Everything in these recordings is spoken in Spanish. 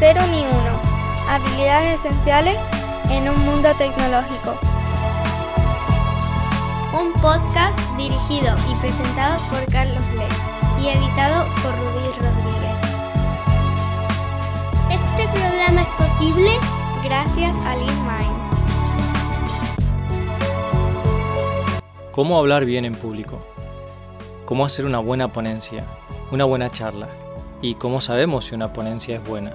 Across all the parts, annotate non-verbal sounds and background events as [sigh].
Cero ni uno. Habilidades esenciales en un mundo tecnológico. Un podcast dirigido y presentado por Carlos Lee y editado por Rudy Rodríguez. Este programa es posible gracias a LeanMind. ¿Cómo hablar bien en público? ¿Cómo hacer una buena ponencia? Una buena charla? ¿Y cómo sabemos si una ponencia es buena?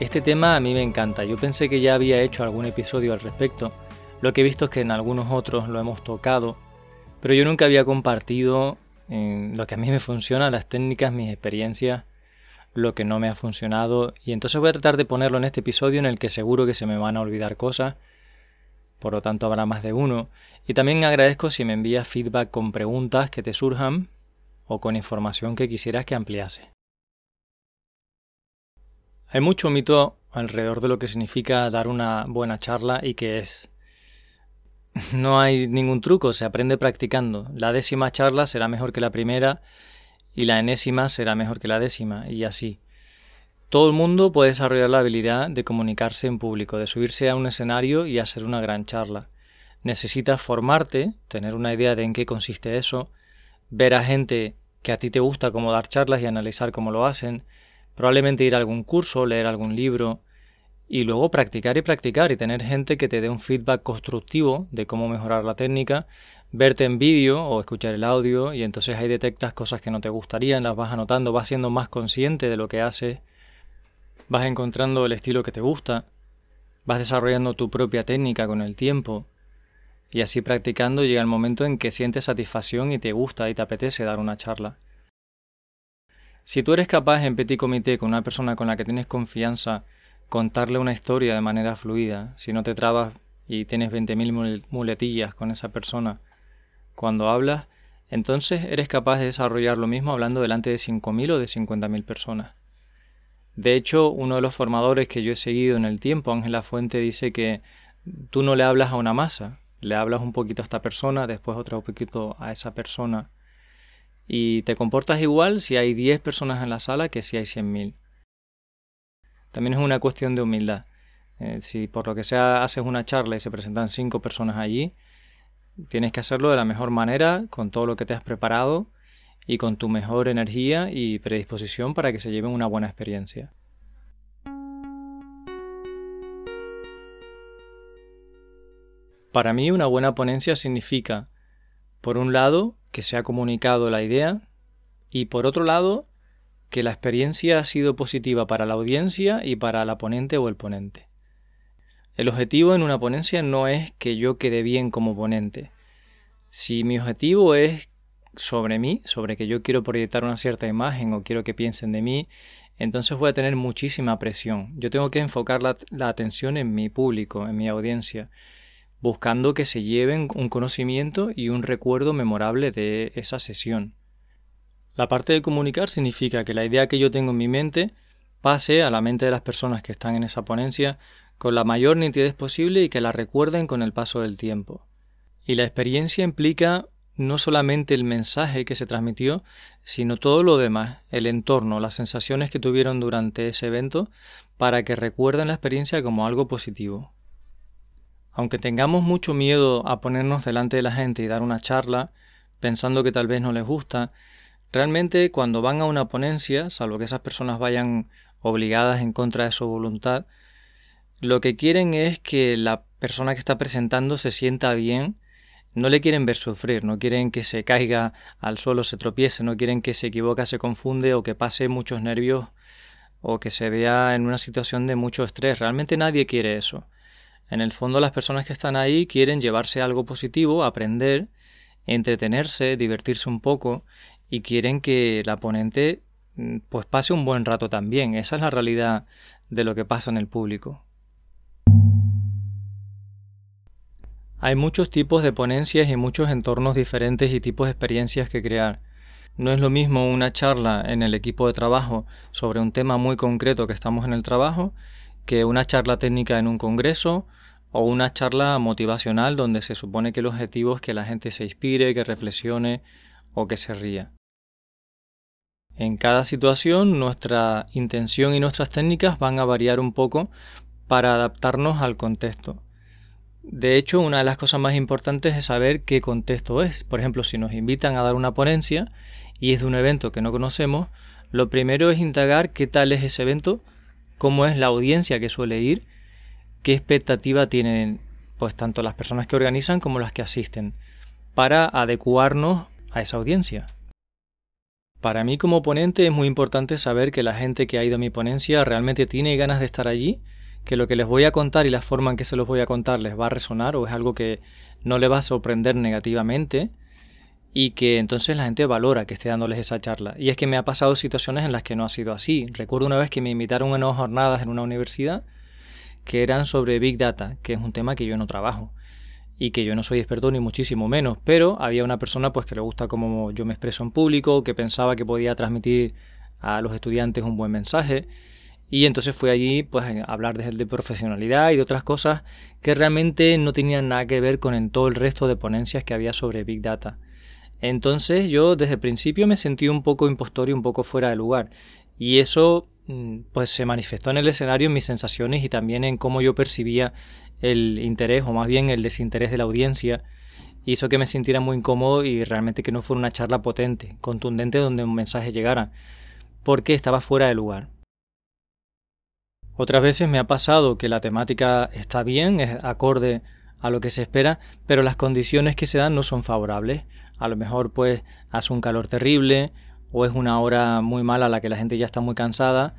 Este tema a mí me encanta. Yo pensé que ya había hecho algún episodio al respecto. Lo que he visto es que en algunos otros lo hemos tocado. Pero yo nunca había compartido en lo que a mí me funciona, las técnicas, mis experiencias, lo que no me ha funcionado. Y entonces voy a tratar de ponerlo en este episodio en el que seguro que se me van a olvidar cosas. Por lo tanto habrá más de uno. Y también agradezco si me envías feedback con preguntas que te surjan o con información que quisieras que ampliase. Hay mucho mito alrededor de lo que significa dar una buena charla y que es. [laughs] No hay ningún truco, se aprende practicando. La décima charla será mejor que la primera y la enésima será mejor que la décima y así. Todo el mundo puede desarrollar la habilidad de comunicarse en público, de subirse a un escenario y hacer una gran charla. Necesitas formarte, tener una idea de en qué consiste eso, ver a gente que a ti te gusta cómo dar charlas y analizar cómo lo hacen, Probablemente ir a algún curso, leer algún libro y luego practicar y practicar y tener gente que te dé un feedback constructivo de cómo mejorar la técnica, verte en vídeo o escuchar el audio y entonces ahí detectas cosas que no te gustarían, las vas anotando, vas siendo más consciente de lo que haces, vas encontrando el estilo que te gusta, vas desarrollando tu propia técnica con el tiempo y así practicando llega el momento en que sientes satisfacción y te gusta y te apetece dar una charla. Si tú eres capaz en petit comité con una persona con la que tienes confianza contarle una historia de manera fluida, si no te trabas y tienes 20.000 muletillas con esa persona cuando hablas, entonces eres capaz de desarrollar lo mismo hablando delante de 5.000 o de 50.000 personas. De hecho, uno de los formadores que yo he seguido en el tiempo, Ángela Fuente, dice que tú no le hablas a una masa, le hablas un poquito a esta persona, después otro poquito a esa persona y te comportas igual si hay 10 personas en la sala que si hay 100.000. También es una cuestión de humildad. Eh, si por lo que sea haces una charla y se presentan 5 personas allí, tienes que hacerlo de la mejor manera, con todo lo que te has preparado y con tu mejor energía y predisposición para que se lleven una buena experiencia. Para mí una buena ponencia significa, por un lado, que se ha comunicado la idea y por otro lado que la experiencia ha sido positiva para la audiencia y para la ponente o el ponente. El objetivo en una ponencia no es que yo quede bien como ponente. Si mi objetivo es sobre mí, sobre que yo quiero proyectar una cierta imagen o quiero que piensen de mí, entonces voy a tener muchísima presión. Yo tengo que enfocar la, la atención en mi público, en mi audiencia buscando que se lleven un conocimiento y un recuerdo memorable de esa sesión. La parte de comunicar significa que la idea que yo tengo en mi mente pase a la mente de las personas que están en esa ponencia con la mayor nitidez posible y que la recuerden con el paso del tiempo. Y la experiencia implica no solamente el mensaje que se transmitió, sino todo lo demás, el entorno, las sensaciones que tuvieron durante ese evento, para que recuerden la experiencia como algo positivo. Aunque tengamos mucho miedo a ponernos delante de la gente y dar una charla, pensando que tal vez no les gusta, realmente cuando van a una ponencia, salvo que esas personas vayan obligadas en contra de su voluntad, lo que quieren es que la persona que está presentando se sienta bien, no le quieren ver sufrir, no quieren que se caiga al suelo, se tropiece, no quieren que se equivoque, se confunde o que pase muchos nervios o que se vea en una situación de mucho estrés. Realmente nadie quiere eso. En el fondo las personas que están ahí quieren llevarse algo positivo, aprender, entretenerse, divertirse un poco y quieren que la ponente mm, pues pase un buen rato también. Esa es la realidad de lo que pasa en el público. Hay muchos tipos de ponencias y muchos entornos diferentes y tipos de experiencias que crear. No es lo mismo una charla en el equipo de trabajo sobre un tema muy concreto que estamos en el trabajo que una charla técnica en un congreso o una charla motivacional donde se supone que el objetivo es que la gente se inspire, que reflexione o que se ría. En cada situación nuestra intención y nuestras técnicas van a variar un poco para adaptarnos al contexto. De hecho, una de las cosas más importantes es saber qué contexto es. Por ejemplo, si nos invitan a dar una ponencia y es de un evento que no conocemos, lo primero es indagar qué tal es ese evento, cómo es la audiencia que suele ir, qué expectativa tienen pues tanto las personas que organizan como las que asisten, para adecuarnos a esa audiencia. Para mí como ponente es muy importante saber que la gente que ha ido a mi ponencia realmente tiene ganas de estar allí, que lo que les voy a contar y la forma en que se los voy a contar les va a resonar o es algo que no le va a sorprender negativamente y que entonces la gente valora que esté dándoles esa charla. Y es que me ha pasado situaciones en las que no ha sido así. Recuerdo una vez que me invitaron a unas jornadas en una universidad que eran sobre Big Data, que es un tema que yo no trabajo y que yo no soy experto ni muchísimo menos, pero había una persona pues que le gusta cómo yo me expreso en público, que pensaba que podía transmitir a los estudiantes un buen mensaje y entonces fui allí pues a hablar de, profesionalidad y de otras cosas que realmente no tenían nada que ver con todo el resto de ponencias que había sobre Big Data. Entonces yo desde el principio me sentí un poco impostor y un poco fuera de lugar y eso pues se manifestó en el escenario en mis sensaciones y también en cómo yo percibía el interés o más bien el desinterés de la audiencia hizo que me sintiera muy incómodo y realmente que no fuera una charla potente, contundente donde un mensaje llegara, porque estaba fuera de lugar. Otras veces me ha pasado que la temática está bien, es acorde a lo que se espera, pero las condiciones que se dan no son favorables. A lo mejor pues hace un calor terrible o es una hora muy mala a la que la gente ya está muy cansada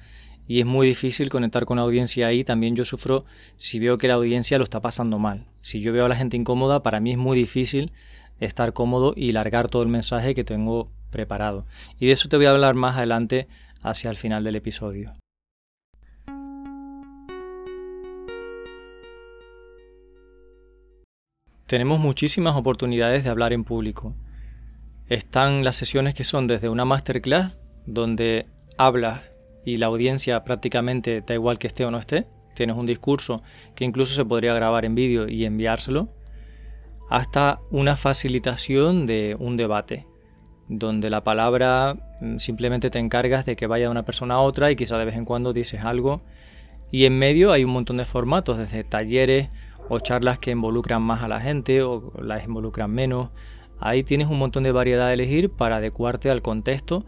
y es muy difícil conectar con la audiencia ahí. También yo sufro si veo que la audiencia lo está pasando mal. Si yo veo a la gente incómoda, para mí es muy difícil estar cómodo y largar todo el mensaje que tengo preparado. Y de eso te voy a hablar más adelante hacia el final del episodio. Tenemos muchísimas oportunidades de hablar en público. Están las sesiones que son desde una masterclass, donde hablas y la audiencia prácticamente da igual que esté o no esté. Tienes un discurso que incluso se podría grabar en vídeo y enviárselo. Hasta una facilitación de un debate, donde la palabra mm, simplemente te encargas de que vaya de una persona a otra y quizá de vez en cuando dices algo. Y en medio hay un montón de formatos, desde talleres o charlas que involucran más a la gente o las involucran menos. Ahí tienes un montón de variedad de elegir para adecuarte al contexto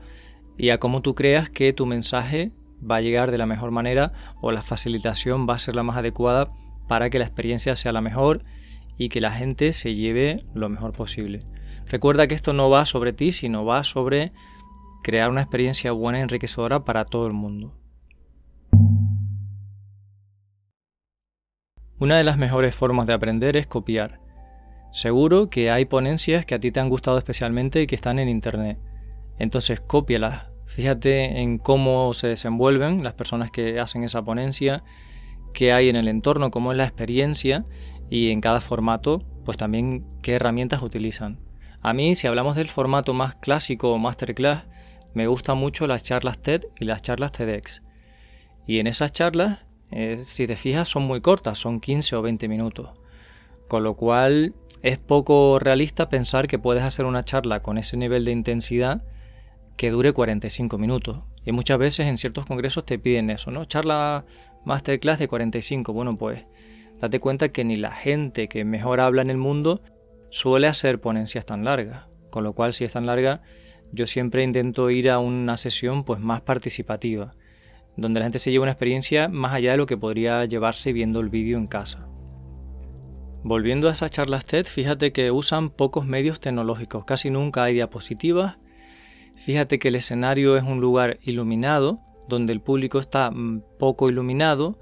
y a cómo tú creas que tu mensaje va a llegar de la mejor manera o la facilitación va a ser la más adecuada para que la experiencia sea la mejor y que la gente se lleve lo mejor posible. Recuerda que esto no va sobre ti, sino va sobre crear una experiencia buena y enriquecedora para todo el mundo. Una de las mejores formas de aprender es copiar. Seguro que hay ponencias que a ti te han gustado especialmente y que están en internet. Entonces cópialas, fíjate en cómo se desenvuelven las personas que hacen esa ponencia, qué hay en el entorno, cómo es la experiencia y en cada formato, pues también qué herramientas utilizan. A mí, si hablamos del formato más clásico o masterclass, me gustan mucho las charlas TED y las charlas TEDx. Y en esas charlas, eh, si te fijas, son muy cortas, son 15 o 20 minutos. Con lo cual es poco realista pensar que puedes hacer una charla con ese nivel de intensidad que dure 45 minutos. Y muchas veces en ciertos congresos te piden eso, ¿no? Charla masterclass de 45. Bueno, pues date cuenta que ni la gente que mejor habla en el mundo suele hacer ponencias tan largas. Con lo cual, si es tan larga, yo siempre intento ir a una sesión pues más participativa, donde la gente se lleve una experiencia más allá de lo que podría llevarse viendo el vídeo en casa. Volviendo a esas charlas TED, fíjate que usan pocos medios tecnológicos, casi nunca hay diapositivas Fíjate que el escenario es un lugar iluminado, donde el público está mm, poco iluminado,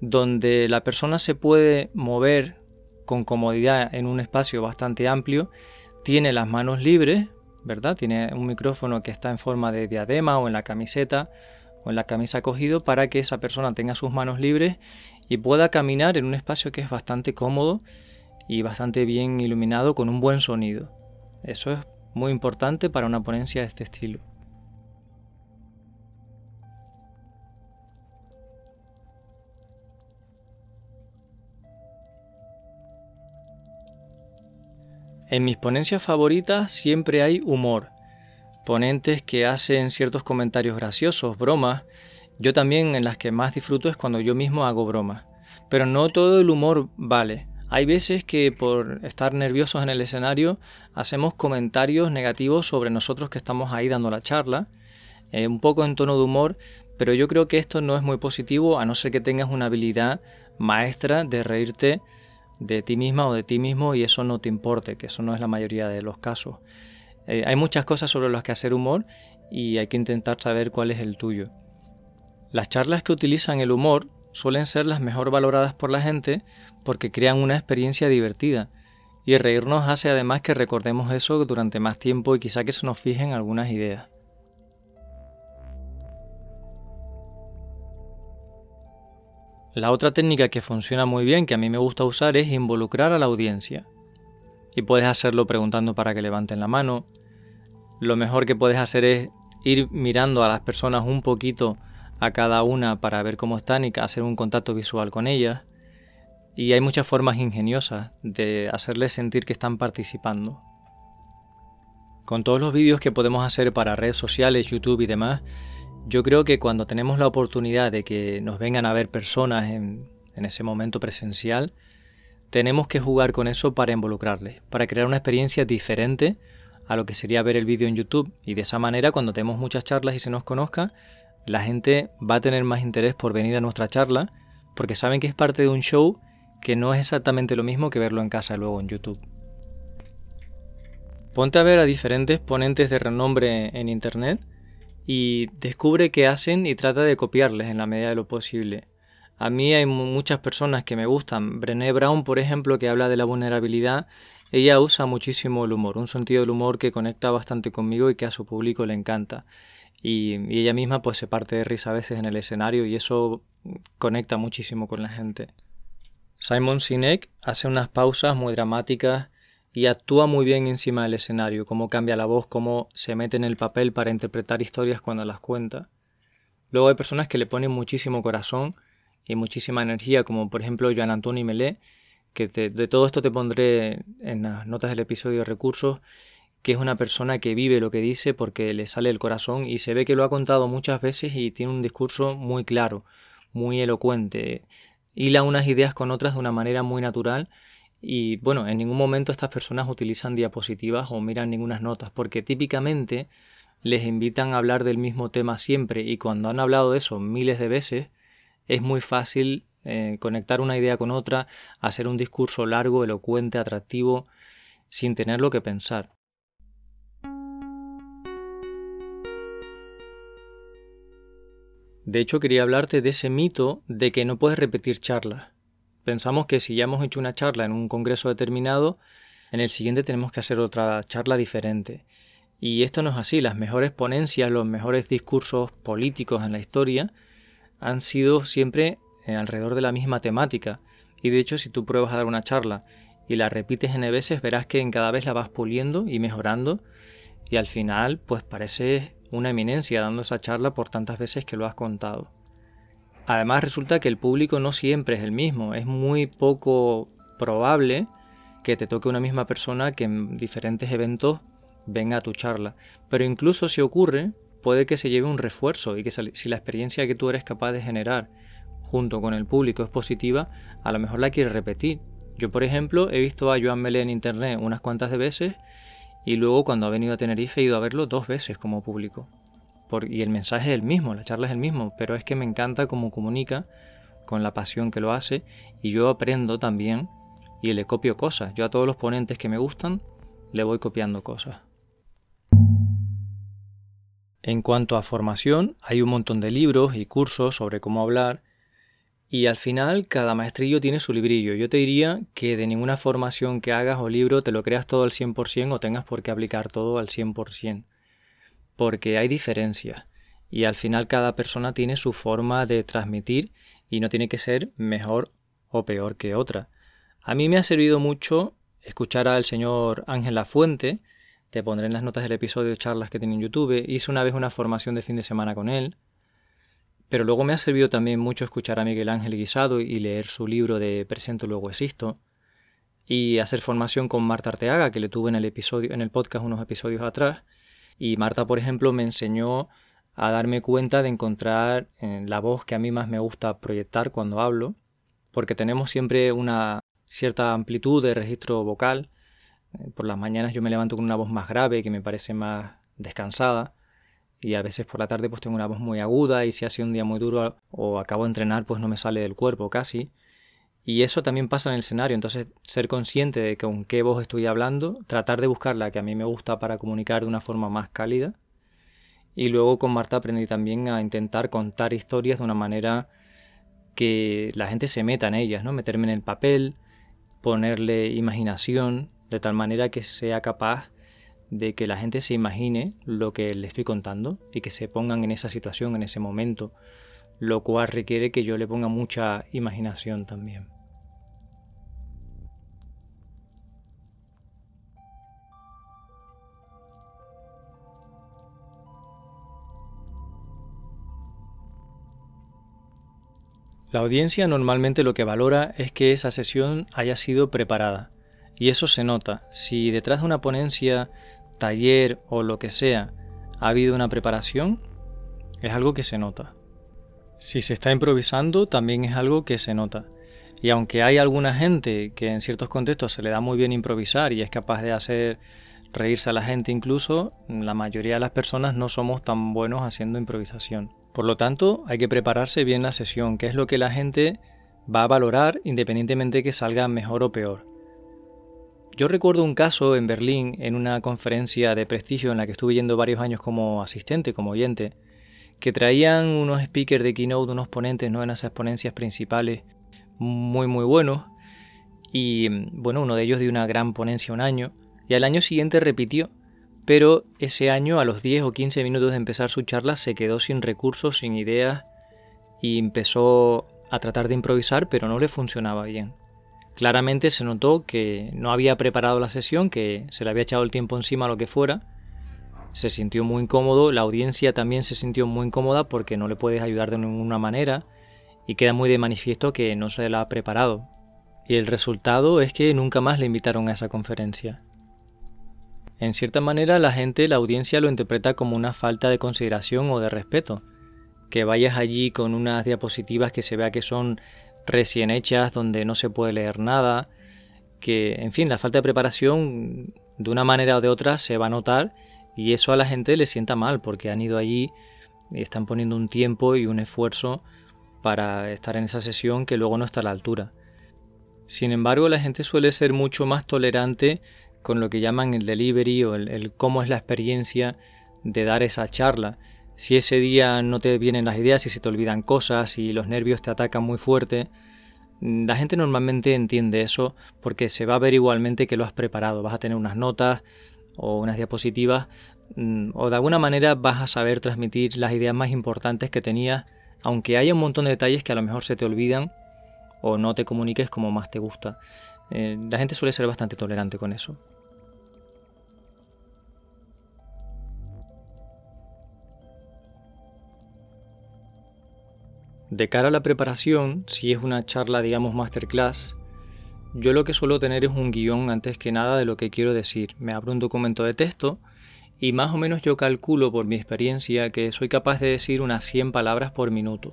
donde la persona se puede mover con comodidad en un espacio bastante amplio, tiene las manos libres, ¿verdad? Tiene un micrófono que está en forma de diadema o en la camiseta en la camisa cogido para que esa persona tenga sus manos libres y pueda caminar en un espacio que es bastante cómodo y bastante bien iluminado con un buen sonido. Eso es muy importante para una ponencia de este estilo. En mis ponencias favoritas siempre hay humor. Ponentes que hacen ciertos comentarios graciosos, bromas. Yo también en las que más disfruto es cuando yo mismo hago bromas. Pero no todo el humor vale. Hay veces que por estar nerviosos en el escenario hacemos comentarios negativos sobre nosotros que estamos ahí dando la charla, eh, un poco en tono de humor, pero yo creo que esto no es muy positivo a no ser que tengas una habilidad maestra de reírte de ti misma o de ti mismo y eso no te importe, que eso no es la mayoría de los casos. Eh, hay muchas cosas sobre las que hacer humor y hay que intentar saber cuál es el tuyo. Las charlas que utilizan el humor suelen ser las mejor valoradas por la gente porque crean una experiencia divertida. Y reírnos hace además que recordemos eso durante más tiempo y quizá que se nos fijen algunas ideas. La otra técnica que funciona muy bien, que a mí me gusta usar, es involucrar a la audiencia. Y puedes hacerlo preguntando para que levanten la mano. Lo mejor que puedes hacer es ir mirando a las personas un poquito a cada una para ver cómo están y hacer un contacto visual con ellas. Y hay muchas formas ingeniosas de hacerles sentir que están participando. Con todos los vídeos que podemos hacer para redes sociales, YouTube y demás, yo creo que cuando tenemos la oportunidad de que nos vengan a ver personas en, en ese momento presencial, tenemos que jugar con eso para involucrarles, para crear una experiencia diferente a lo que sería ver el vídeo en YouTube. Y de esa manera, cuando tenemos muchas charlas y se nos conozca, la gente va a tener más interés por venir a nuestra charla porque saben que es parte de un show que no es exactamente lo mismo que verlo en casa luego en YouTube. Ponte a ver a diferentes ponentes de renombre en Internet y descubre qué hacen y trata de copiarles en la medida de lo posible. A mí hay muchas personas que me gustan. Brené Brown, por ejemplo, que habla de la vulnerabilidad, ella usa muchísimo el humor, un sentido del humor que conecta bastante conmigo y que a su público le encanta y, ella misma pues se parte de risa a veces en el escenario y eso conecta muchísimo con la gente. Simon Sinek hace unas pausas muy dramáticas y actúa muy bien encima del escenario, cómo cambia la voz, cómo se mete en el papel para interpretar historias cuando las cuenta. Luego hay personas que le ponen muchísimo corazón y muchísima energía, como por ejemplo Joan Antoni Melé, que de todo esto te pondré en las notas del episodio de recursos, que es una persona que vive lo que dice porque le sale el corazón y se ve que lo ha contado muchas veces y tiene un discurso muy claro, muy elocuente, hila unas ideas con otras de una manera muy natural y bueno, en ningún momento estas personas utilizan diapositivas o miran ninguna notas porque típicamente les invitan a hablar del mismo tema siempre y cuando han hablado de eso miles de veces es muy fácil eh, conectar una idea con otra, hacer un discurso largo, elocuente, atractivo, sin tener lo que pensar. De hecho, quería hablarte de ese mito de que no puedes repetir charlas. Pensamos que si ya hemos hecho una charla en un congreso determinado, en el siguiente tenemos que hacer otra charla diferente. Y esto no es así. Las mejores ponencias, los mejores discursos políticos en la historia han sido siempre eh, alrededor de la misma temática. Y de hecho, si tú pruebas a dar una charla y la repites N veces, verás que en cada vez la vas puliendo y mejorando. Y al final, pues parece una eminencia dando esa charla por tantas veces que lo has contado. Además resulta que el público no siempre es el mismo, es muy poco probable que te toque una misma persona que en diferentes eventos venga a tu charla. Pero incluso si ocurre, puede que se lleve un refuerzo y que si la experiencia que tú eres capaz de generar junto con el público es positiva, a lo mejor la quieres repetir. Yo, por ejemplo, he visto a Joan Melé en internet unas cuantas de veces y luego cuando ha venido a Tenerife he ido a verlo dos veces como público. y el mensaje es el mismo, la charla es el mismo, pero es que me encanta cómo comunica, con la pasión que lo hace, y yo aprendo también y le copio cosas. Yo a todos los ponentes que me gustan le voy copiando cosas. En cuanto a formación, hay un montón de libros y cursos sobre cómo hablar y al final cada maestrillo tiene su librillo. Yo te diría que de ninguna formación que hagas o libro te lo creas todo al 100% o tengas por qué aplicar todo al 100%. Porque hay diferencias. Y al final cada persona tiene su forma de transmitir y no tiene que ser mejor o peor que otra. A mí me ha servido mucho escuchar al señor Ángel Lafuente. Te pondré en las notas del episodio charlas que tiene en YouTube. Hice una vez una formación de fin de semana con él pero luego me ha servido también mucho escuchar a Miguel Ángel Guisado y leer su libro de Presento luego existo y hacer formación con Marta Arteaga, que le tuve en el episodio en el podcast unos episodios atrás, Y Marta, por ejemplo, me enseñó a darme cuenta de encontrar eh, la voz que a mí más me gusta proyectar cuando hablo, porque tenemos siempre una cierta amplitud de registro vocal. Eh, por las mañanas yo me levanto con una voz más grave, que me parece más descansada, y a veces por la tarde pues tengo una voz muy aguda y si ha sido un día muy duro o acabo de entrenar pues no me sale del cuerpo casi. Y eso también pasa en el escenario, entonces ser consciente de con qué voz estoy hablando, tratar de buscar la que a mí me gusta para comunicar de una forma más cálida. Y luego con Marta aprendí también a intentar contar historias de una manera que la gente se meta en ellas, ¿no? Meterme en el papel, ponerle imaginación, de tal manera que sea capaz de que la gente se imagine lo que le estoy contando y que se pongan en esa situación, en ese momento, lo cual requiere que yo le ponga mucha imaginación también. La audiencia normalmente lo que valora es que esa sesión haya sido preparada. Y eso se nota. Si detrás de una ponencia, taller o lo que sea ha habido una preparación, es algo que se nota. Si se está improvisando, también es algo que se nota. Y aunque hay alguna gente que en ciertos contextos se le da muy bien improvisar y es capaz de hacer reírse a la gente incluso, la mayoría de las personas no somos tan buenos haciendo improvisación. Por lo tanto, hay que prepararse bien la sesión, que es lo que la gente va a valorar independientemente de que salga mejor o peor. Yo recuerdo un caso en Berlín, en una conferencia de prestigio en la que estuve yendo varios años como asistente, como oyente, que traían unos speakers de keynote, unos ponentes ¿no? en esas ponencias principales muy muy buenos. Y bueno, uno de ellos dio una gran ponencia un año y al año siguiente repitió pero ese año a los 10 o 15 minutos de empezar su charla se quedó sin recursos, sin ideas y empezó a tratar de improvisar pero no le funcionaba bien. Claramente se notó que no había preparado la sesión, que se le había echado el tiempo encima lo que fuera. Se sintió muy incómodo, la audiencia también se sintió muy incómoda porque no le puedes ayudar de ninguna manera y queda muy de manifiesto que no se la ha preparado. Y el resultado es que nunca más le invitaron a esa conferencia. En cierta manera la gente, la audiencia lo interpreta como una falta de consideración o de respeto. Que vayas allí con unas diapositivas que se vea que son recién hechas, donde no se puede leer nada, que, en fin, la falta de preparación de una manera o de otra se va a notar y eso a la gente le sienta mal porque han ido allí y están poniendo un tiempo y un esfuerzo para estar en esa sesión que luego no está a la altura. Sin embargo, la gente suele ser mucho más tolerante con lo que llaman el delivery o el, cómo es la experiencia de dar esa charla. Si ese día no te vienen las ideas, si se te olvidan cosas, si los nervios te atacan muy fuerte, mm, la gente normalmente entiende eso porque se va a ver igualmente que lo has preparado. Vas a tener unas notas o unas diapositivas mm, o de alguna manera vas a saber transmitir las ideas más importantes que tenías, aunque haya un montón de detalles que a lo mejor se te olvidan o no te comuniques como más te gusta. Eh, la gente suele ser bastante tolerante con eso. De cara a la preparación, si es una charla, digamos, masterclass, yo lo que suelo tener es un guion antes que nada de lo que quiero decir. Me abro un documento de texto y más o menos yo calculo por mi experiencia que soy capaz de decir unas 100 palabras por minuto.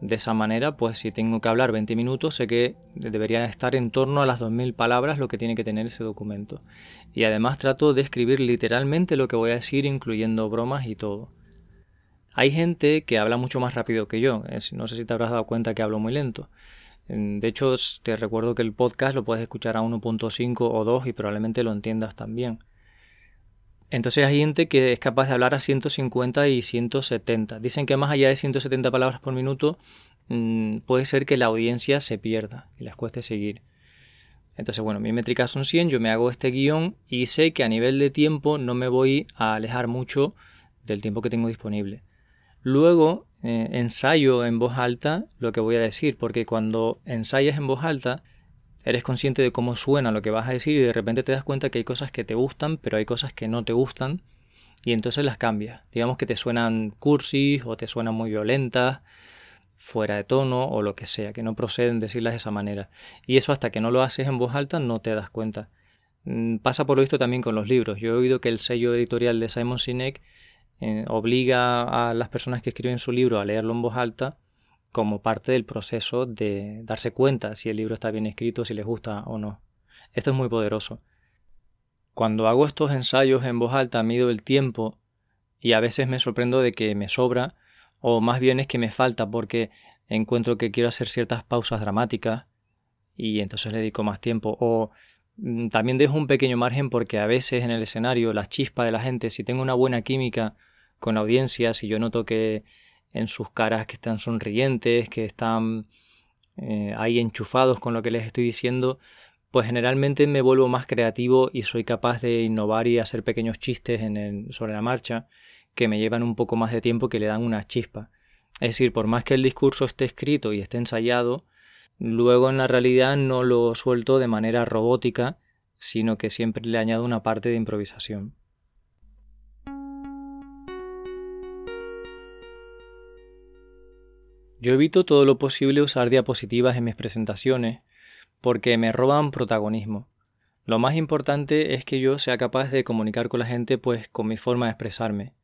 De esa manera, pues si tengo que hablar 20 minutos, sé que debería estar en torno a las 2.000 palabras lo que tiene que tener ese documento. Y además trato de escribir literalmente lo que voy a decir, incluyendo bromas y todo. Hay gente que habla mucho más rápido que yo. No sé si te habrás dado cuenta que hablo muy lento. De hecho, te recuerdo que el podcast lo puedes escuchar a 1.5 o 2 y probablemente lo entiendas también. Entonces hay gente que es capaz de hablar a 150 y 170. Dicen que más allá de 170 palabras por minuto mm, puede ser que la audiencia se pierda y les cueste seguir. Entonces, bueno, mi métrica son 100, yo me hago este guion y sé que a nivel de tiempo no me voy a alejar mucho del tiempo que tengo disponible. Luego eh, ensayo en voz alta lo que voy a decir, porque cuando ensayas en voz alta, eres consciente de cómo suena lo que vas a decir y de repente te das cuenta que hay cosas que te gustan, pero hay cosas que no te gustan y entonces las cambias. Digamos que te suenan cursis o te suenan muy violentas, fuera de tono o lo que sea, que no proceden decirlas de esa manera. Y eso hasta que no lo haces en voz alta no te das cuenta. Mm, pasa por lo visto también con los libros. Yo he oído que el sello editorial de Simon Sinek obliga a las personas que escriben su libro a leerlo en voz alta como parte del proceso de darse cuenta si el libro está bien escrito, si les gusta o no. Esto es muy poderoso. Cuando hago estos ensayos en voz alta mido el tiempo y a veces me sorprendo de que me sobra o más bien es que me falta porque encuentro que quiero hacer ciertas pausas dramáticas y entonces le dedico más tiempo o mm, también dejo un pequeño margen porque a veces en el escenario la chispa de la gente, si tengo una buena química con la audiencia, si yo noto que en sus caras que están sonrientes, que están eh, ahí enchufados con lo que les estoy diciendo, pues generalmente me vuelvo más creativo y soy capaz de innovar y hacer pequeños chistes en sobre la marcha que me llevan un poco más de tiempo que le dan una chispa. Es decir, por más que el discurso esté escrito y esté ensayado, luego en la realidad no lo suelto de manera robótica, sino que siempre le añado una parte de improvisación. Yo evito todo lo posible usar diapositivas en mis presentaciones porque me roban protagonismo. Lo más importante es que yo sea capaz de comunicar con la gente pues con mi forma de expresarme,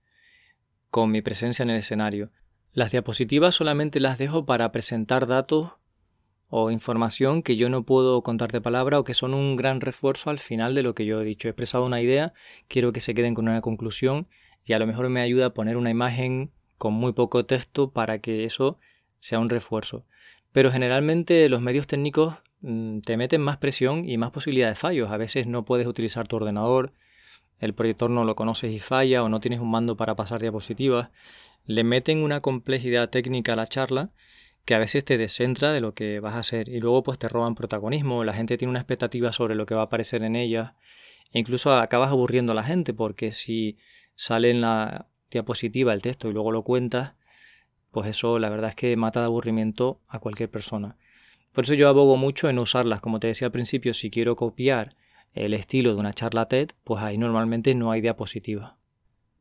con mi presencia en el escenario. Las diapositivas solamente las dejo para presentar datos o información que yo no puedo contar de palabra o que son un gran refuerzo al final de lo que yo he dicho. He expresado una idea, quiero que se queden con una conclusión y a lo mejor me ayuda a poner una imagen con muy poco texto para que eso sea un refuerzo. Pero generalmente los medios técnicos mm, te meten más presión y más posibilidad de fallos. A veces no puedes utilizar tu ordenador, el proyector no lo conoces y falla o no tienes un mando para pasar diapositivas. Le meten una complejidad técnica a la charla que a veces te descentra de lo que vas a hacer y luego pues te roban protagonismo, la gente tiene una expectativa sobre lo que va a aparecer en ella e incluso acabas aburriendo a la gente porque si sale en la diapositiva el texto y luego lo cuentas, pues eso la verdad es que mata de aburrimiento a cualquier persona. Por eso yo abogo mucho en usarlas, como te decía al principio, si quiero copiar el estilo de una charla TED, pues ahí normalmente no hay diapositiva.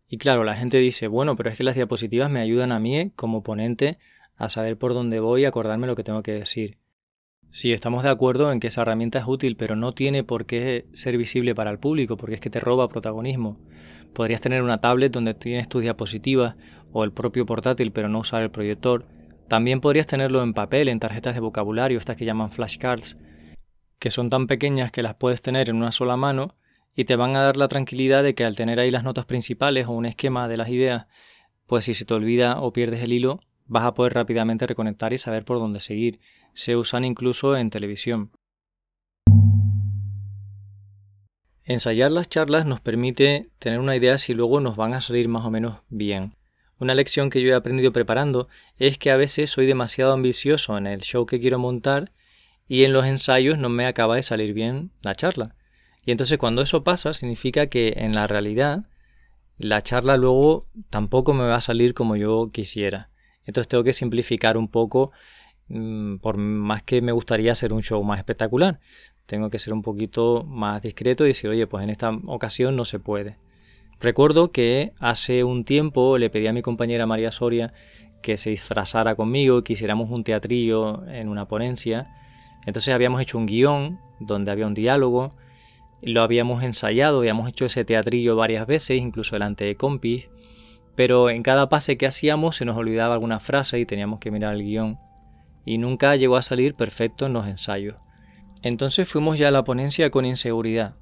Y claro, la gente dice, bueno, pero es que las diapositivas me ayudan a mí como ponente a saber por dónde voy y acordarme lo que tengo que decir. Sí, estamos de acuerdo en que esa herramienta es útil, pero no tiene por qué ser visible para el público, porque es que te roba protagonismo. Podrías tener una tablet donde tienes tus diapositivas o el propio portátil, pero no usar el proyector. También podrías tenerlo en papel, en tarjetas de vocabulario, estas que llaman flashcards, que son tan pequeñas que las puedes tener en una sola mano y te van a dar la tranquilidad de que al tener ahí las notas principales o un esquema de las ideas, pues si se te olvida o pierdes el hilo, vas a poder rápidamente reconectar y saber por dónde seguir. Se usan incluso en televisión. Ensayar las charlas nos permite tener una idea si luego nos van a salir más o menos bien. Una lección que yo he aprendido preparando es que a veces soy demasiado ambicioso en el show que quiero montar y en los ensayos no me acaba de salir bien la charla. Y entonces cuando eso pasa significa que en la realidad la charla luego tampoco me va a salir como yo quisiera. Entonces tengo que simplificar un poco, por más que me gustaría hacer un show más espectacular. Tengo que ser un poquito más discreto y decir, oye, pues en esta ocasión no se puede. Recuerdo que hace un tiempo le pedí a mi compañera María Soria que se disfrazara conmigo, que hiciéramos un teatrillo en una ponencia. Entonces habíamos hecho un guion donde había un diálogo, lo habíamos ensayado, habíamos hecho ese teatrillo varias veces, incluso delante de compis, pero en cada pase que hacíamos se nos olvidaba alguna frase y teníamos que mirar el guion, y nunca llegó a salir perfecto en los ensayos. Entonces fuimos ya a la ponencia con inseguridad,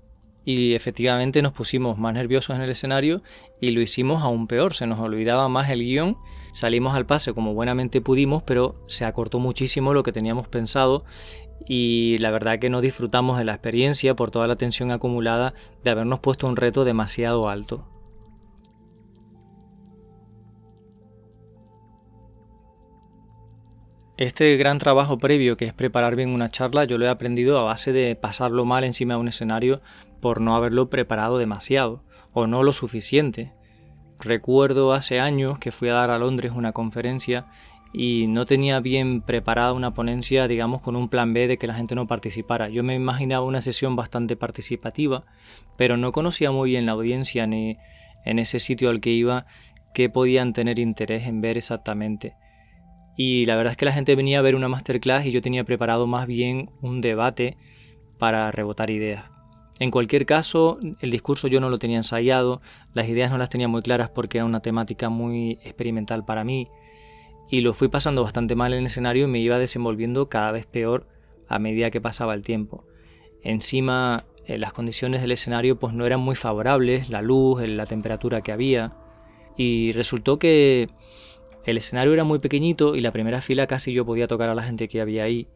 y efectivamente nos pusimos más nerviosos en el escenario y lo hicimos aún peor, se nos olvidaba más el guion, salimos al pase como buenamente pudimos, pero se acortó muchísimo lo que teníamos pensado y la verdad que no disfrutamos de la experiencia por toda la tensión acumulada de habernos puesto un reto demasiado alto. Este gran trabajo previo que es preparar bien una charla yo lo he aprendido a base de pasarlo mal encima de un escenario por no haberlo preparado demasiado o no lo suficiente. Recuerdo hace años que fui a dar a Londres una conferencia y no tenía bien preparada una ponencia, digamos, con un plan B de que la gente no participara. Yo me imaginaba una sesión bastante participativa, pero no conocía muy bien la audiencia ni en ese sitio al que iba qué podían tener interés en ver exactamente. Y la verdad es que la gente venía a ver una masterclass y yo tenía preparado más bien un debate para rebotar ideas. En cualquier caso, el discurso yo no lo tenía ensayado, las ideas no las tenía muy claras porque era una temática muy experimental para mí y lo fui pasando bastante mal en el escenario y me iba desenvolviendo cada vez peor a medida que pasaba el tiempo. Encima, eh, las condiciones del escenario pues no eran muy favorables, la luz, la temperatura que había y resultó que el escenario era muy pequeñito y la primera fila casi yo podía tocar a la gente que había ahí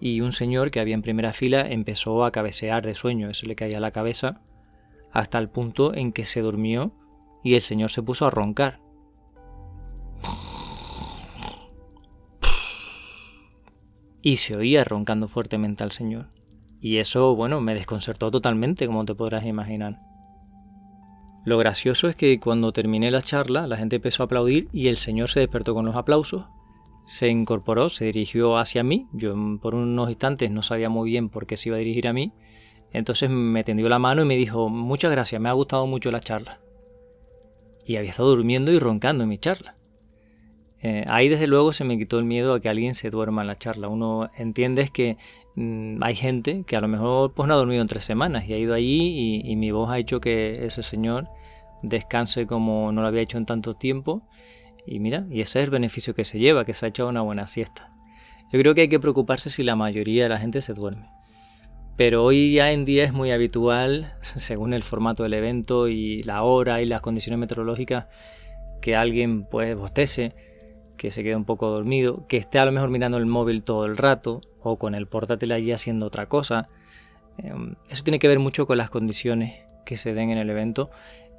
y un señor que había en primera fila empezó a cabecear de sueño, eso le caía a la cabeza, hasta el punto en que se durmió y el señor se puso a roncar. Y se oía roncando fuertemente al señor. Y eso, bueno, me desconcertó totalmente, como te podrás imaginar. Lo gracioso es que cuando terminé la charla, la gente empezó a aplaudir y el señor se despertó con los aplausos se incorporó, se dirigió hacia mí. Yo por unos instantes no sabía muy bien por qué se iba a dirigir a mí. Entonces me tendió la mano y me dijo, muchas gracias, me ha gustado mucho la charla. Y había estado durmiendo y roncando en mi charla. Eh, ahí desde luego se me quitó el miedo a que alguien se duerma en la charla. Uno entiende que mm, hay gente que a lo mejor pues no ha dormido en tres semanas y ha ido allí y mi voz ha hecho que ese señor descanse como no lo había hecho en tanto tiempo y mira, y ese es el beneficio que se lleva, que se ha echado una buena siesta. Yo creo que hay que preocuparse si la mayoría de la gente se duerme. Pero hoy ya en día es muy habitual, [laughs] según el formato del evento y la hora y las condiciones meteorológicas, que alguien pues bostece, que se quede un poco dormido, que esté a lo mejor mirando el móvil todo el rato o con el portátil allí haciendo otra cosa. Em, eso tiene que ver mucho con las condiciones que se den en el evento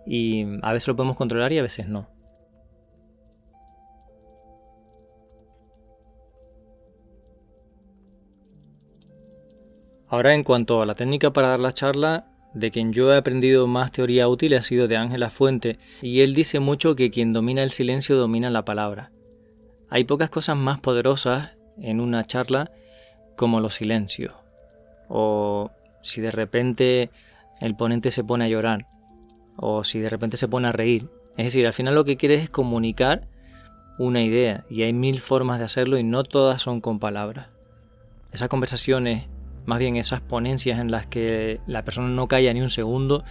y a veces lo podemos controlar y a veces no. Ahora en cuanto a la técnica para dar la charla, de quien yo he aprendido más teoría útil ha sido de Ángela Fuente, y él dice mucho que quien domina el silencio domina la palabra. Hay pocas cosas más poderosas en una charla como los silencios, o si de repente el ponente se pone a llorar, o si de repente se pone a reír. Es decir, al final lo que quieres es comunicar una idea, y hay mil formas de hacerlo y no todas son con palabras. Esas conversaciones más bien esas ponencias en las que la persona no calla ni un segundo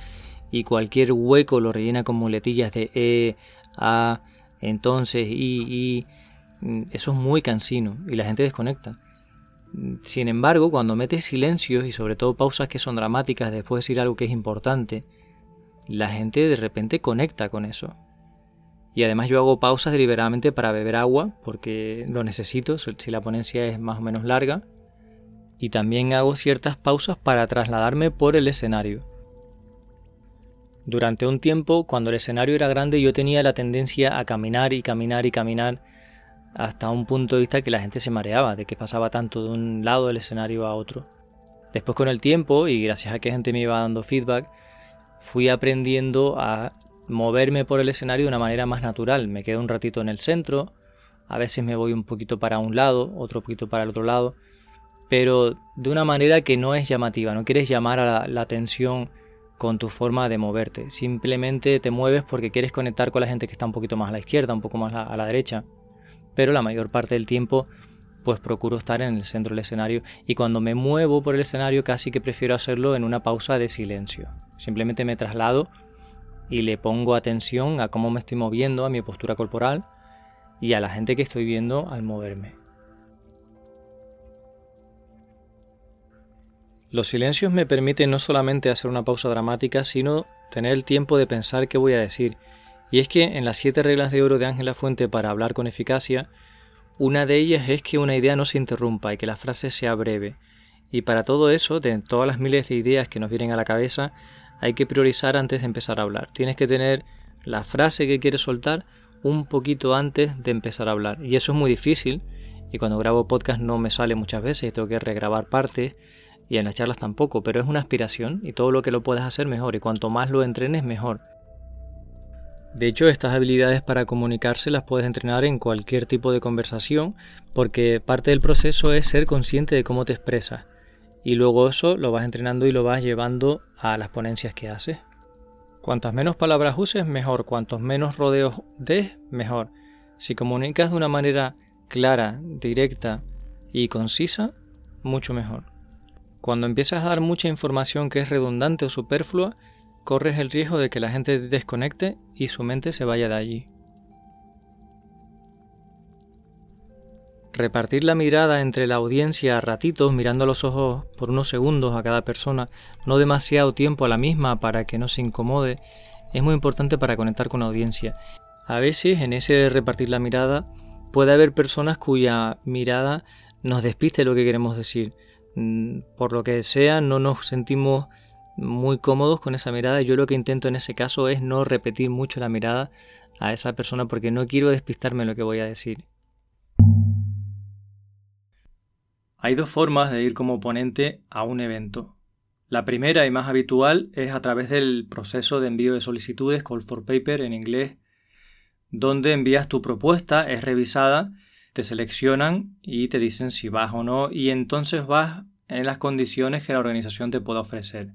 y cualquier hueco lo rellena con muletillas de E, A, entonces, y, y. Mm, eso es muy cansino y la gente desconecta. Sin embargo, cuando metes silencios y sobre todo pausas que son dramáticas después de decir algo que es importante, la gente de repente conecta con eso. Y además yo hago pausas deliberadamente para beber agua porque lo necesito si la ponencia es más o menos larga y también hago ciertas pausas para trasladarme por el escenario. Durante un tiempo, cuando el escenario era grande, yo tenía la tendencia a caminar y caminar y caminar hasta un punto de vista que la gente se mareaba, de que pasaba tanto de un lado del escenario a otro. Después con el tiempo, y gracias a que gente me iba dando feedback, fui aprendiendo a moverme por el escenario de una manera más natural. Me quedo un ratito en el centro, a veces me voy un poquito para un lado, otro poquito para el otro lado, pero de una manera que no es llamativa, no quieres llamar a la, atención con tu forma de moverte, simplemente te mueves porque quieres conectar con la gente que está un poquito más a la izquierda, un poco más a la derecha, pero la mayor parte del tiempo pues procuro estar en el centro del escenario y cuando me muevo por el escenario casi que prefiero hacerlo en una pausa de silencio. Simplemente me traslado y le pongo atención a cómo me estoy moviendo, a mi postura corporal y a la gente que estoy viendo al moverme. Los silencios me permiten no solamente hacer una pausa dramática, sino tener el tiempo de pensar qué voy a decir. Y es que en las siete reglas de oro de Ángela Fuente para hablar con eficacia, una de ellas es que una idea no se interrumpa y que la frase sea breve. Y para todo eso, de todas las miles de ideas que nos vienen a la cabeza, hay que priorizar antes de empezar a hablar. Tienes que tener la frase que quieres soltar un poquito antes de empezar a hablar. Y eso es muy difícil. Y cuando grabo podcast no me sale muchas veces, tengo que regrabar partes y en las charlas tampoco, pero es una aspiración y todo lo que lo puedas hacer mejor y cuanto más lo entrenes mejor. De hecho, estas habilidades para comunicarse las puedes entrenar en cualquier tipo de conversación porque parte del proceso es ser consciente de cómo te expresas y luego eso lo vas entrenando y lo vas llevando a las ponencias que haces. Cuantas menos palabras uses, mejor. Cuantos menos rodeos des, mejor. Si comunicas de una manera clara, directa y concisa, mucho mejor. Cuando empiezas a dar mucha información que es redundante o superflua, corres el riesgo de que la gente desconecte y su mente se vaya de allí. Repartir la mirada entre la audiencia a ratitos, mirando a los ojos por unos segundos a cada persona, no demasiado tiempo a la misma para que no se incomode, es muy importante para conectar con la audiencia. A veces en ese repartir la mirada puede haber personas cuya mirada nos despiste lo que queremos decir. Mm, por lo que sea, no nos sentimos muy cómodos con esa mirada. Yo lo que intento en ese caso es no repetir mucho la mirada a esa persona porque no quiero despistarme lo que voy a decir. Hay dos formas de ir como ponente a un evento. La primera y más habitual es a través del proceso de envío de solicitudes, call for paper en inglés, donde envías tu propuesta, es revisada, te seleccionan y te dicen si vas o no y entonces vas en las condiciones que la organización te pueda ofrecer.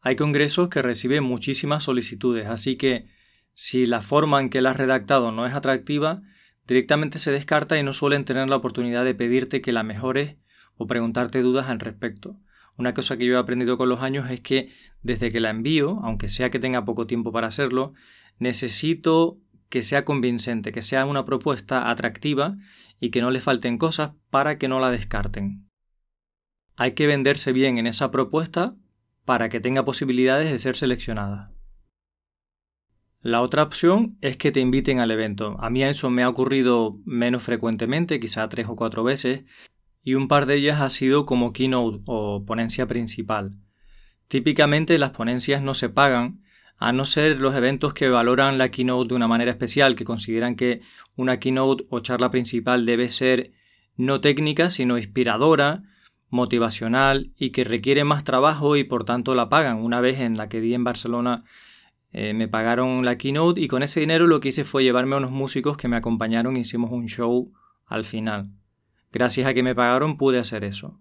Hay congresos que reciben muchísimas solicitudes, así que si la forma en que la has redactado no es atractiva, directamente se descarta y no suelen tener la oportunidad de pedirte que la mejores o preguntarte dudas al respecto. Una cosa que yo he aprendido con los años es que desde que la envío, aunque sea que tenga poco tiempo para hacerlo, necesito que sea convincente, que sea una propuesta atractiva y que no le falten cosas para que no la descarten. Hay que venderse bien en esa propuesta para que tenga posibilidades de ser seleccionada. La otra opción es que te inviten al evento. A mí eso me ha ocurrido menos frecuentemente, quizá tres o cuatro veces, y un par de ellas ha sido como keynote o ponencia principal. Típicamente las ponencias no se pagan, a no ser los eventos que valoran la keynote de una manera especial, que consideran que una keynote o charla principal debe ser no técnica, sino inspiradora, motivacional y que requiere más trabajo y por tanto la pagan. Una vez en la que di en Barcelona eh, me pagaron la keynote y con ese dinero lo que hice fue llevarme a unos músicos que me acompañaron y hicimos un show al final. Gracias a que me pagaron pude hacer eso.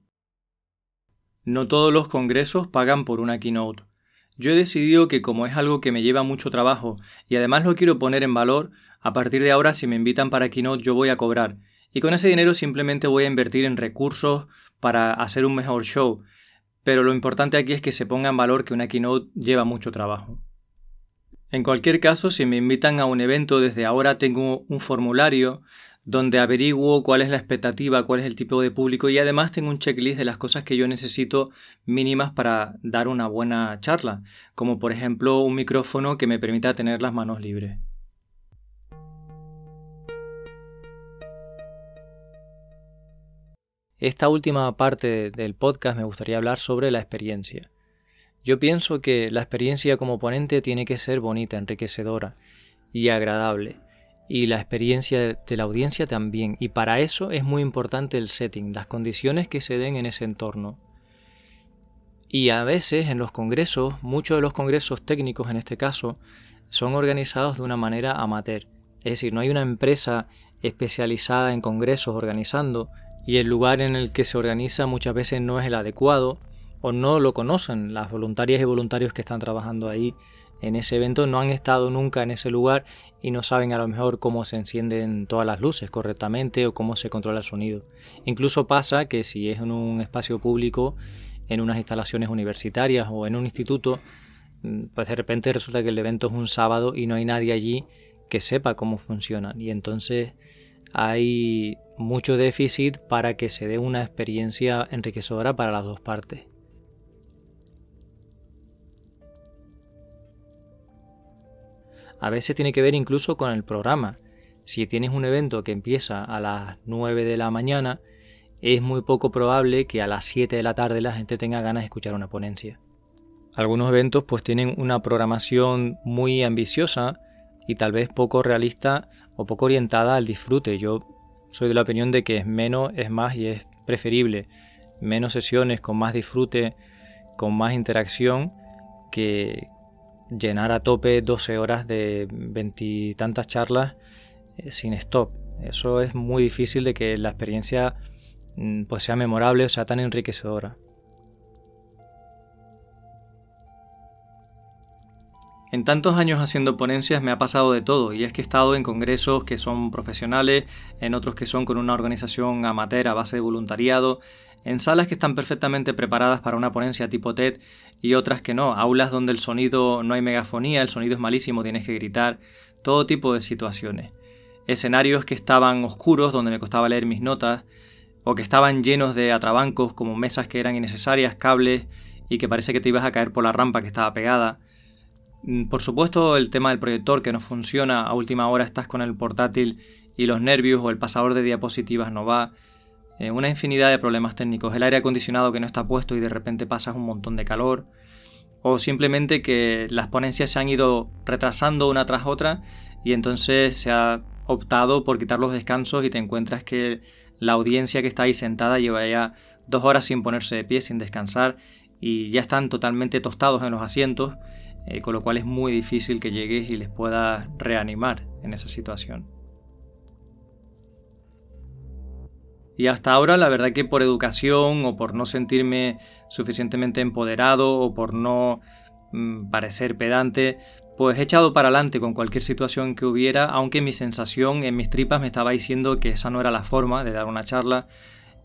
No todos los congresos pagan por una keynote. Yo he decidido que como es algo que me lleva mucho trabajo y además lo quiero poner en valor, a partir de ahora si me invitan para keynote yo voy a cobrar y con ese dinero simplemente voy a invertir en recursos para hacer un mejor show. Pero lo importante aquí es que se ponga en valor que una keynote lleva mucho trabajo. En cualquier caso, si me invitan a un evento desde ahora tengo un formulario donde averiguo cuál es la expectativa, cuál es el tipo de público y además tengo un checklist de las cosas que yo necesito mínimas para dar una buena charla, como por ejemplo un micrófono que me permita tener las manos libres. Esta última parte del podcast me gustaría hablar sobre la experiencia. Yo pienso que la experiencia como ponente tiene que ser bonita, enriquecedora y agradable y la experiencia de la audiencia también. Y para eso es muy importante el setting, las condiciones que se den en ese entorno. Y a veces en los congresos, muchos de los congresos técnicos en este caso, son organizados de una manera amateur. Es decir, no hay una empresa especializada en congresos organizando y el lugar en el que se organiza muchas veces no es el adecuado o no lo conocen las voluntarias y voluntarios que están trabajando ahí en ese evento no han estado nunca en ese lugar y no saben a lo mejor cómo se encienden todas las luces correctamente o cómo se controla el sonido. Incluso pasa que si es en un espacio público, en unas instalaciones universitarias o en un instituto, mm, pues de repente resulta que el evento es un sábado y no hay nadie allí que sepa cómo funcionan y entonces hay mucho déficit para que se dé una experiencia enriquecedora para las dos partes. A veces tiene que ver incluso con el programa. Si tienes un evento que empieza a las 9 de la mañana, es muy poco probable que a las 7 de la tarde la gente tenga ganas de escuchar una ponencia. Algunos eventos pues tienen una programación muy ambiciosa y tal vez poco realista o poco orientada al disfrute. Yo soy de la opinión de que menos es más y es preferible menos sesiones con más disfrute, con más interacción que, llenar a tope 12 horas de veintitantas charlas eh, sin stop. Eso es muy difícil de que la experiencia mm, pues sea memorable o sea tan enriquecedora. En tantos años haciendo ponencias me ha pasado de todo, y es que he estado en congresos que son profesionales, en otros que son con una organización amateur a base de voluntariado, en salas que están perfectamente preparadas para una ponencia tipo TED y otras que no, aulas donde el sonido no hay megafonía, el sonido es malísimo, tienes que gritar, todo tipo de situaciones. Escenarios que estaban oscuros donde me costaba leer mis notas, o que estaban llenos de atrabancos como mesas que eran innecesarias, cables y que parece que te ibas a caer por la rampa que estaba pegada. Mm, por supuesto, el tema del proyector que no funciona, a última hora estás con el portátil y los nervios o el pasador de diapositivas no va. Eh, una infinidad de problemas técnicos. El aire acondicionado que no está puesto y de repente pasas un montón de calor. O simplemente que las ponencias se han ido retrasando una tras otra y entonces se ha optado por quitar los descansos y te encuentras que la audiencia que está ahí sentada lleva ya dos horas sin ponerse de pie, sin descansar y ya están totalmente tostados en los asientos eh, con lo cual es muy difícil que llegues y les puedas reanimar en esa situación. Y hasta ahora la verdad que por educación o por no sentirme suficientemente empoderado o por no mm, parecer pedante, pues he echado para adelante con cualquier situación que hubiera, aunque mi sensación en mis tripas me estaba diciendo que esa no era la forma de dar una charla.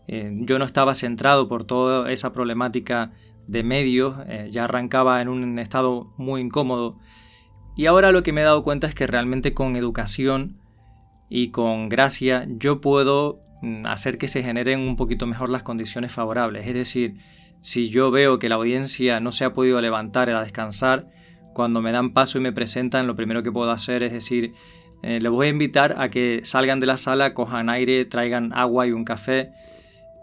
Eh, yo no estaba centrado por toda esa problemática de medios, eh, ya arrancaba en un estado muy incómodo. Y ahora lo que me he dado cuenta es que realmente con educación y con gracia yo puedo mm, hacer que se generen un poquito mejor las condiciones favorables. Es decir, si yo veo que la audiencia no se ha podido levantar a descansar, cuando me dan paso y me presentan, lo primero que puedo hacer es decir, eh, les voy a invitar a que salgan de la sala, cojan aire, traigan agua y un café.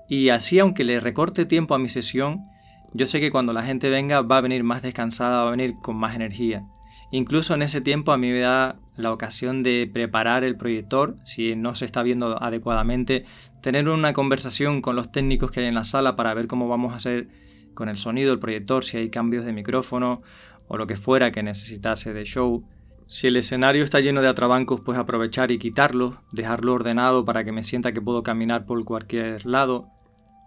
Y así, aunque le recorte tiempo a mi sesión, yo sé que cuando la gente venga va a venir más descansada, va a venir con más energía. Incluso en ese tiempo a mí me da la ocasión de preparar el proyector, si no se está viendo adecuadamente, tener una conversación con los técnicos que hay en la sala para ver cómo vamos a hacer con el sonido del proyector, si hay cambios de micrófono o lo que fuera que necesitase de show. Si el escenario está lleno de atrabancos, pues aprovechar y quitarlo, dejarlo ordenado para que me sienta que puedo caminar por cualquier lado.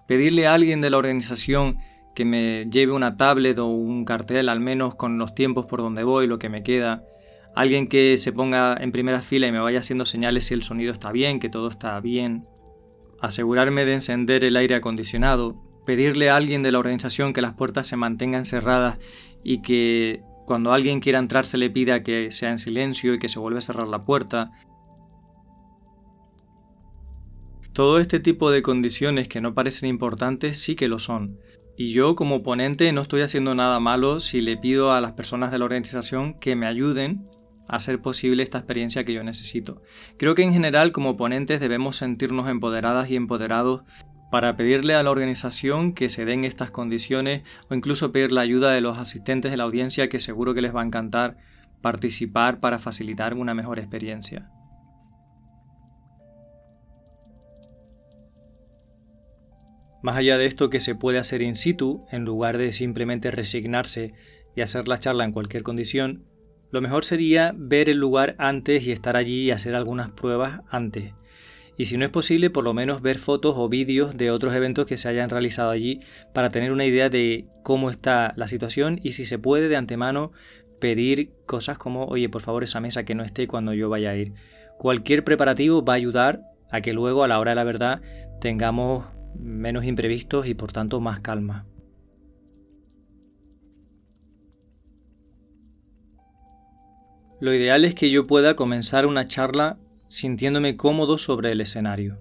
Pedirle a alguien de la organización que me lleve una tablet o un cartel al menos con los tiempos por donde voy, lo que me queda. Alguien que se ponga en primera fila y me vaya haciendo señales si el sonido está bien, que todo está bien. Asegurarme de encender el aire acondicionado. Pedirle a alguien de la organización que las puertas se mantengan cerradas y que cuando alguien quiera entrar se le pida que sea en silencio y que se vuelva a cerrar la puerta. Todo este tipo de condiciones que no parecen importantes sí que lo son. Y yo como ponente no estoy haciendo nada malo si le pido a las personas de la organización que me ayuden a hacer posible esta experiencia que yo necesito. Creo que en general como ponentes debemos sentirnos empoderadas y empoderados para pedirle a la organización que se den estas condiciones o incluso pedir la ayuda de los asistentes de la audiencia que seguro que les va a encantar participar para facilitar una mejor experiencia. Más allá de esto que se puede hacer in situ, en lugar de simplemente resignarse y hacer la charla en cualquier condición, lo mejor sería ver el lugar antes y estar allí y hacer algunas pruebas antes. Y si no es posible, por lo menos ver fotos o vídeos de otros eventos que se hayan realizado allí para tener una idea de cómo está la situación y si se puede de antemano pedir cosas como, oye, por favor esa mesa que no esté cuando yo vaya a ir. Cualquier preparativo va a ayudar a que luego a la hora de la verdad tengamos menos imprevistos y por tanto más calma. Lo ideal es que yo pueda comenzar una charla sintiéndome cómodo sobre el escenario,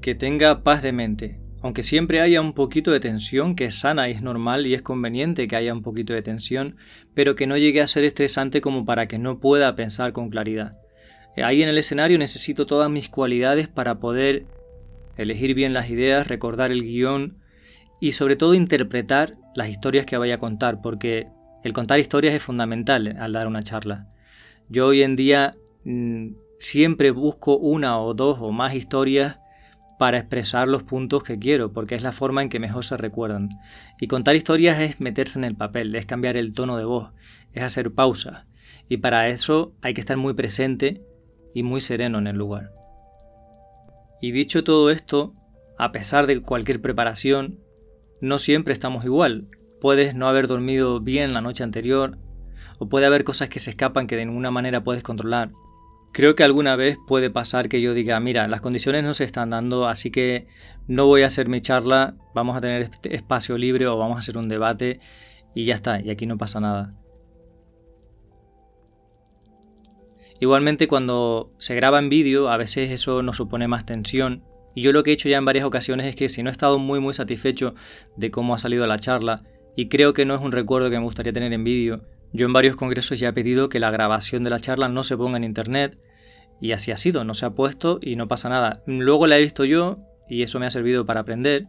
que tenga paz de mente, aunque siempre haya un poquito de tensión, que es sana y es normal y es conveniente que haya un poquito de tensión, pero que no llegue a ser estresante como para que no pueda pensar con claridad. Ahí en el escenario necesito todas mis cualidades para poder elegir bien las ideas, recordar el guion y sobre todo interpretar las historias que vaya a contar, porque el contar historias es fundamental al dar una charla. Yo hoy en día mm, siempre busco una o dos o más historias para expresar los puntos que quiero, porque es la forma en que mejor se recuerdan. Y contar historias es meterse en el papel, es cambiar el tono de voz, es hacer pausa. Y para eso hay que estar muy presente y muy sereno en el lugar. Y dicho todo esto, a pesar de cualquier preparación, no siempre estamos igual. Puedes no haber dormido bien la noche anterior, o puede haber cosas que se escapan que de ninguna manera puedes controlar. Creo que alguna vez puede pasar que yo diga, mira, las condiciones no se están dando, así que no voy a hacer mi charla, vamos a tener este espacio libre o vamos a hacer un debate y ya está, y aquí no pasa nada. Igualmente cuando se graba en vídeo a veces eso nos supone más tensión y yo lo que he hecho ya en varias ocasiones es que si no he estado muy muy satisfecho de cómo ha salido la charla y creo que no es un recuerdo que me gustaría tener en vídeo, yo en varios congresos ya he pedido que la grabación de la charla no se ponga en internet y así ha sido, no se ha puesto y no pasa nada. Luego la he visto yo y eso me ha servido para aprender,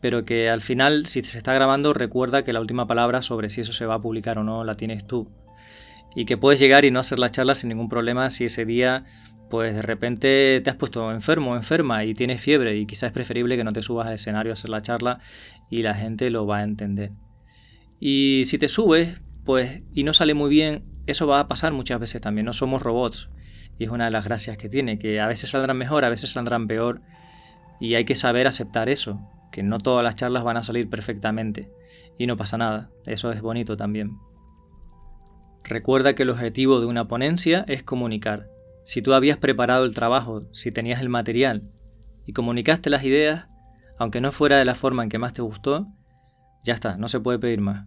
pero que al final si se está grabando recuerda que la última palabra sobre si eso se va a publicar o no la tienes tú y que puedes llegar y no hacer la charla sin ningún problema si ese día pues de repente te has puesto enfermo o enferma y tienes fiebre y quizás es preferible que no te subas al escenario a hacer la charla y la gente lo va a entender. Y si te subes, pues y no sale muy bien, eso va a pasar muchas veces también, no somos robots y es una de las gracias que tiene, que a veces saldrán mejor, a veces saldrán peor y hay que saber aceptar eso, que no todas las charlas van a salir perfectamente y no pasa nada, eso es bonito también. Recuerda que el objetivo de una ponencia es comunicar. Si tú habías preparado el trabajo, si tenías el material y comunicaste las ideas, aunque no fuera de la forma en que más te gustó, ya está, no se puede pedir más.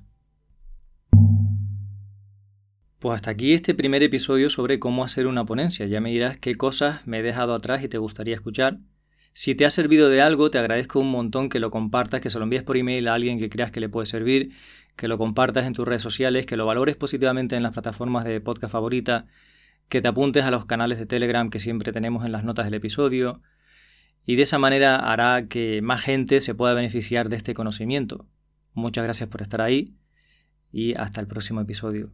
Pues hasta aquí este primer episodio sobre cómo hacer una ponencia. Ya me dirás qué cosas me he dejado atrás y te gustaría escuchar. Si te ha servido de algo, te agradezco un montón que lo compartas, que se lo envíes por email a alguien que creas que le puede servir, que lo compartas en tus redes sociales, que lo valores positivamente en las plataformas de podcast favorita, que te apuntes a los canales de Telegram que siempre tenemos en las notas del episodio, y de esa manera hará que más gente se pueda beneficiar de este conocimiento. Muchas gracias por estar ahí y hasta el próximo episodio.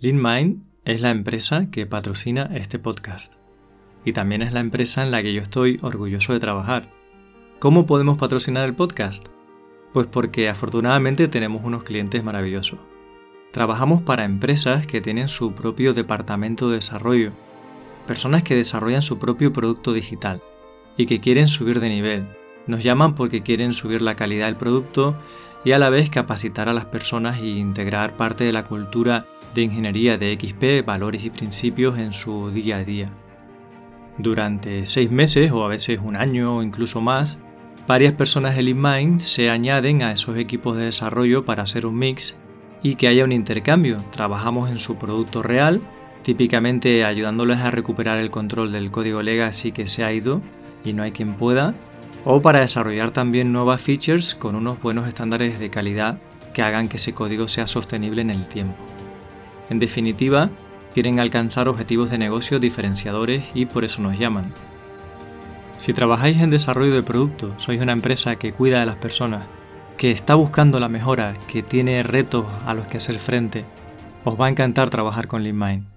LeanMind es la empresa que patrocina este podcast y también es la empresa en la que yo estoy orgulloso de trabajar. ¿Cómo podemos patrocinar el podcast? Pues porque afortunadamente tenemos unos clientes maravillosos. Trabajamos para empresas que tienen su propio departamento de desarrollo, personas que desarrollan su propio producto digital y que quieren subir de nivel. Nos llaman porque quieren subir la calidad del producto y a la vez capacitar a las personas e integrar parte de la cultura de ingeniería de XP, valores y principios en su día a día. Durante seis meses o a veces un año o incluso más, Varias personas de LeanMind se añaden a esos equipos de desarrollo para hacer un mix y que haya un intercambio. Trabajamos en su producto real, típicamente ayudándoles a recuperar el control del código legacy que se ha ido y no hay quien pueda, o para desarrollar también nuevas features con unos buenos estándares de calidad que hagan que ese código sea sostenible en el tiempo. En definitiva, quieren alcanzar objetivos de negocio diferenciadores y por eso nos llaman. Si trabajáis en desarrollo de producto, sois una empresa que cuida de las personas, que está buscando la mejora, que tiene retos a los que hacer frente, os va a encantar trabajar con LeanMind.